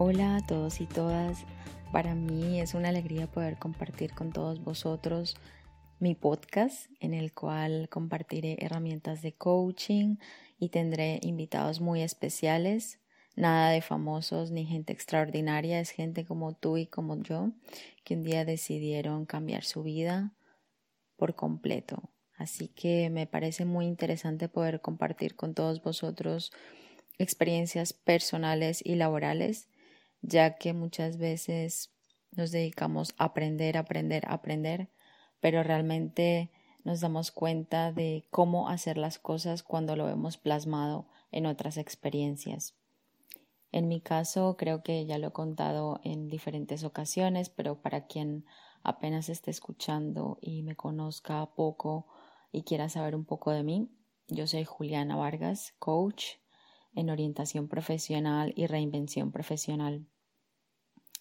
Hola a todos y todas. Para mí es una alegría poder compartir con todos vosotros mi podcast en el cual compartiré herramientas de coaching y tendré invitados muy especiales. Nada de famosos ni gente extraordinaria, es gente como tú y como yo que un día decidieron cambiar su vida por completo. Así que me parece muy interesante poder compartir con todos vosotros experiencias personales y laborales, ya que muchas veces nos dedicamos a aprender, aprender, aprender, pero realmente nos damos cuenta de cómo hacer las cosas cuando lo hemos plasmado en otras experiencias. En mi caso, creo que ya lo he contado en diferentes ocasiones, pero para quien apenas esté escuchando y me conozca poco y quiera saber un poco de mí, yo soy Juliana Vargas, coach en orientación profesional y reinvención profesional.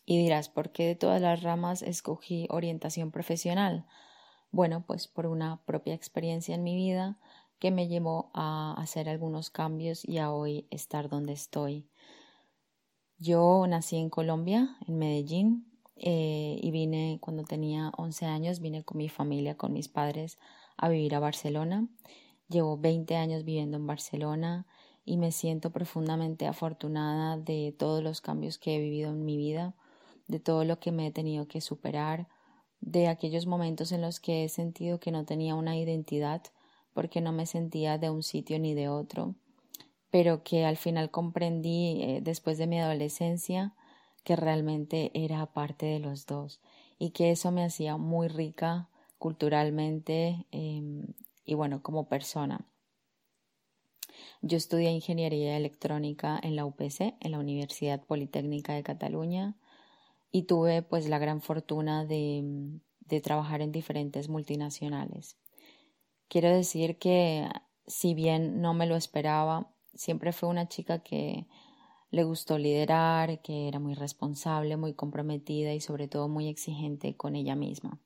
Y dirás, ¿por qué de todas las ramas escogí orientación profesional? Bueno, pues por una propia experiencia en mi vida que me llevó a hacer algunos cambios y a hoy estar donde estoy. Yo nací en Colombia, en Medellín, eh, y vine cuando tenía 11 años, vine con mi familia, con mis padres, a vivir a Barcelona. Llevo 20 años viviendo en Barcelona y me siento profundamente afortunada de todos los cambios que he vivido en mi vida, de todo lo que me he tenido que superar, de aquellos momentos en los que he sentido que no tenía una identidad porque no me sentía de un sitio ni de otro, pero que al final comprendí eh, después de mi adolescencia que realmente era parte de los dos y que eso me hacía muy rica culturalmente em, y bueno, como persona. Yo estudié ingeniería electrónica en la UPC, en la Universidad Politécnica de Cataluña, y tuve pues la gran fortuna de, de trabajar en diferentes multinacionales. Quiero decir que si bien no me lo esperaba, siempre fue una chica que le gustó liderar, que era muy responsable, muy comprometida y sobre todo muy exigente con ella misma.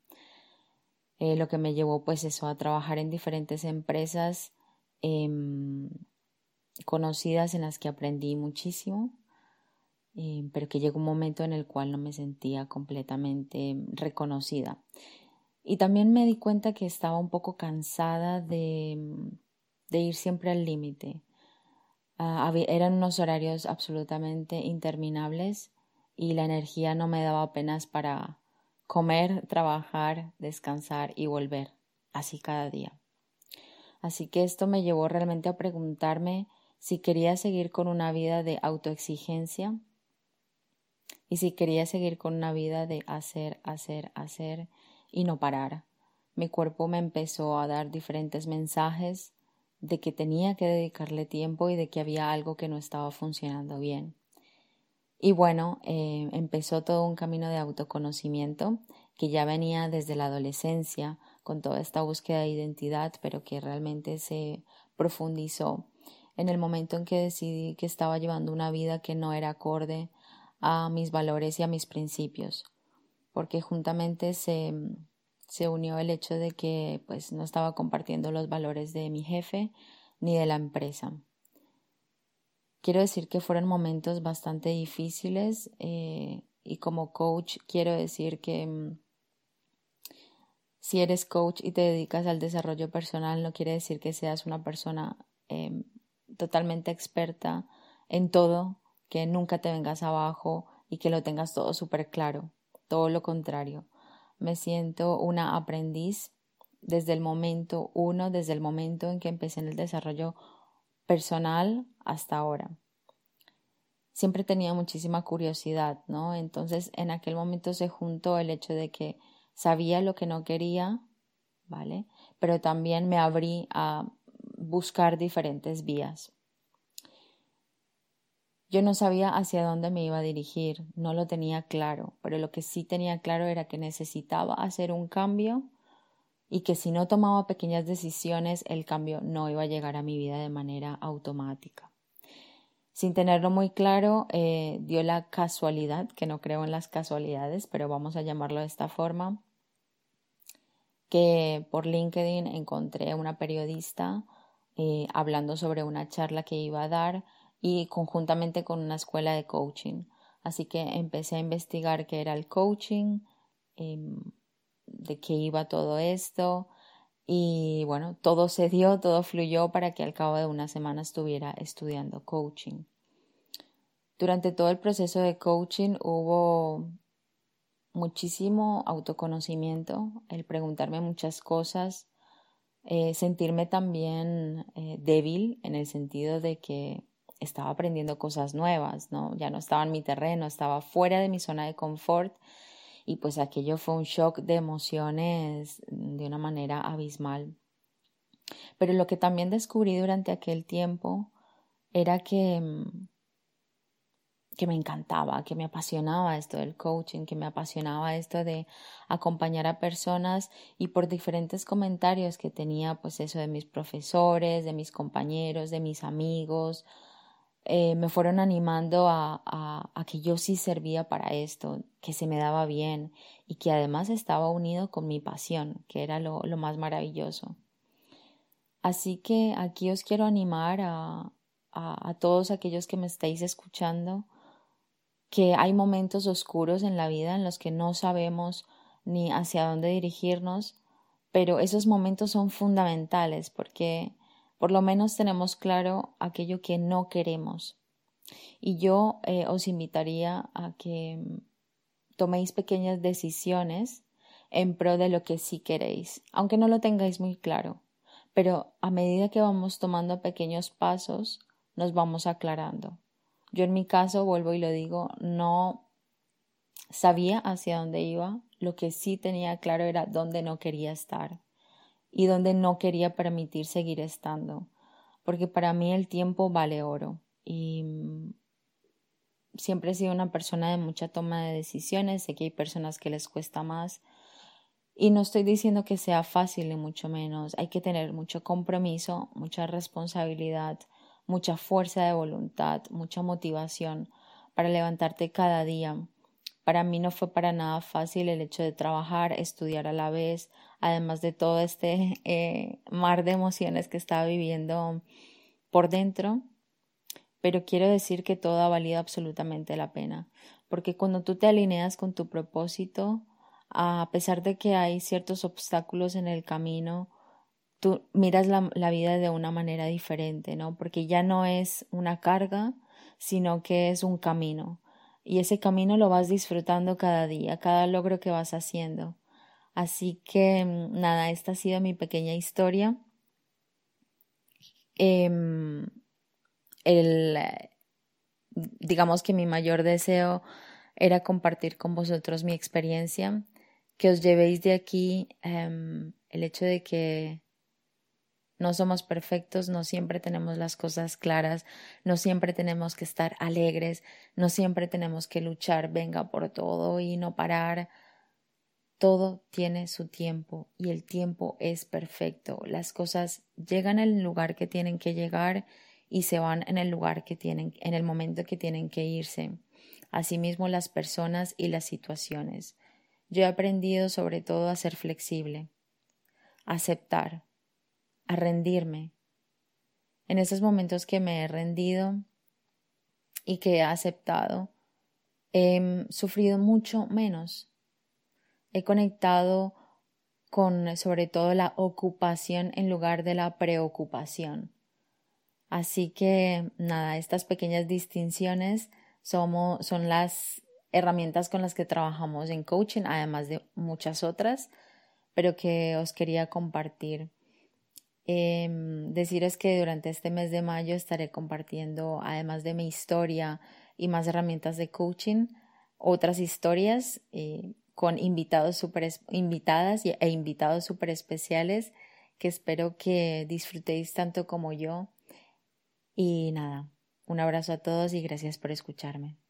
Eh, lo que me llevó pues eso a trabajar en diferentes empresas em, conocidas en las que aprendí muchísimo eh, pero que llegó un momento en el cual no me sentía completamente reconocida. Y también me di cuenta que estaba un poco cansada de, de ir siempre al límite. Ah, eran unos horarios absolutamente interminables y la energía no me daba apenas para comer, trabajar, descansar y volver, así cada día. Así que esto me llevó realmente a preguntarme si quería seguir con una vida de autoexigencia y si quería seguir con una vida de hacer, hacer, hacer y no parar. Mi cuerpo me empezó a dar diferentes mensajes de que tenía que dedicarle tiempo y de que había algo que no estaba funcionando bien. Y bueno, eh, empezó todo un camino de autoconocimiento que ya venía desde la adolescencia con toda esta búsqueda de identidad, pero que realmente se profundizó en el momento en que decidí que estaba llevando una vida que no era acorde a mis valores y a mis principios, porque juntamente se, se unió el hecho de que pues no estaba compartiendo los valores de mi jefe ni de la empresa. Quiero decir que fueron momentos bastante difíciles eh, y como coach quiero decir que mm, si eres coach y te dedicas al desarrollo personal no quiere decir que seas una persona em, totalmente experta en todo que nunca te vengas abajo y que lo tengas todo súper claro. Todo lo contrario. Me siento una aprendiz desde el momento uno, desde el momento en que empecé en el desarrollo personal hasta ahora. Siempre tenía muchísima curiosidad, ¿no? Entonces en aquel momento se juntó el hecho de que sabía lo que no quería, ¿vale? Pero también me abrí a buscar diferentes vías. Yo no sabía hacia dónde me iba a dirigir, no lo tenía claro, pero lo que sí tenía claro era que necesitaba hacer un cambio y que si no tomaba pequeñas decisiones el cambio no iba a llegar a mi vida de manera automática. Sin tenerlo muy claro, eh, dio la casualidad, que no creo en las casualidades, pero vamos a llamarlo de esta forma, que por LinkedIn encontré una periodista eh, hablando sobre una charla que iba a dar y conjuntamente con una escuela de coaching. Así que empecé a investigar qué era el coaching, em, de qué iba todo esto. Y bueno, todo se dio, todo fluyó para que al cabo de una semana estuviera estudiando coaching. Durante todo el proceso de coaching hubo muchísimo autoconocimiento, el preguntarme muchas cosas, eh, sentirme también eh, débil en el sentido de que estaba aprendiendo cosas nuevas, ¿no? Ya no estaba en mi terreno, estaba fuera de mi zona de confort y pues aquello fue un shock de emociones de una manera abismal. Pero lo que también descubrí durante aquel tiempo era que mm, que me encantaba, que me apasionaba esto del coaching, que me apasionaba esto de acompañar a personas y por diferentes comentarios que tenía, pues eso de mis profesores, de mis compañeros, de mis amigos, eh, me fueron animando a, a, que yo sí servía para esto, que se me daba bien y que además estaba unido con mi pasión, que era lo, lo más maravilloso. Así que aquí os quiero animar a, a, todos aquellos que me estáis escuchando que hay momentos oscuros en la vida en los que no sabemos ni hacia dónde dirigirnos, pero esos momentos son fundamentales porque por lo menos tenemos claro aquello que no queremos. Y yo eh, os invitaría a que toméis pequeñas decisiones en pro de lo que sí queréis, aunque no lo tengáis muy claro. Pero a medida que vamos tomando pequeños pasos, nos vamos aclarando. Yo en mi caso, vuelvo y lo digo, no sabía hacia dónde iba, lo que sí tenía claro era dónde no quería estar y dónde no quería permitir seguir estando, porque para mí el tiempo vale oro y mm, siempre he sido una persona de mucha toma de decisiones, sé que hay personas que les cuesta más y no estoy diciendo que sea fácil ni mucho menos, hay que tener mucho compromiso, mucha responsabilidad, mucha fuerza de voluntad, mucha motivación para levantarte cada día. Para mí no fue para nada fácil el hecho de trabajar, estudiar a la vez, además de todo este eh, mar de emociones que estaba viviendo por dentro. Pero quiero decir que todo ha valido absolutamente la pena, porque cuando tú te alineas con tu propósito, a pesar de que hay ciertos obstáculos en el camino, tú miras la, vida de una manera diferente, ¿no? Porque ya no es una carga, sino que es un camino. Y ese camino lo vas disfrutando cada día, cada logro que vas haciendo. Así que mm, nada, esta ha sido mi pequeña historia. Eh, el, digamos que mi mayor deseo era compartir con vosotros mi experiencia, que os llevéis de aquí eh, el hecho de que no somos perfectos, no siempre tenemos las cosas claras, no siempre tenemos que estar alegres, no siempre tenemos que luchar, venga por todo y no parar. Todo tiene su tiempo y el tiempo es perfecto. Las cosas llegan el lugar que tienen que llegar y se van en el lugar que tienen, en el momento que tienen que irse. Asimismo las personas y las situaciones. Yo he aprendido sobre todo a ser flexible, aceptar, a rendirme. En esos momentos que me he rendido y que he aceptado, he sufrido mucho menos. He conectado con sobre todo la ocupación en lugar de la preocupación. Así que nada, estas pequeñas distinciones son las herramientas con las que trabajamos en coaching, además de muchas otras, pero que os quería compartir. Eh, deciros que durante este mes de mayo estaré compartiendo, además de mi historia y más herramientas de coaching, otras historias eh, con invitados super, invitadas e invitados súper especiales que espero que disfrutéis tanto como yo. Y nada, un abrazo a todos y gracias por escucharme.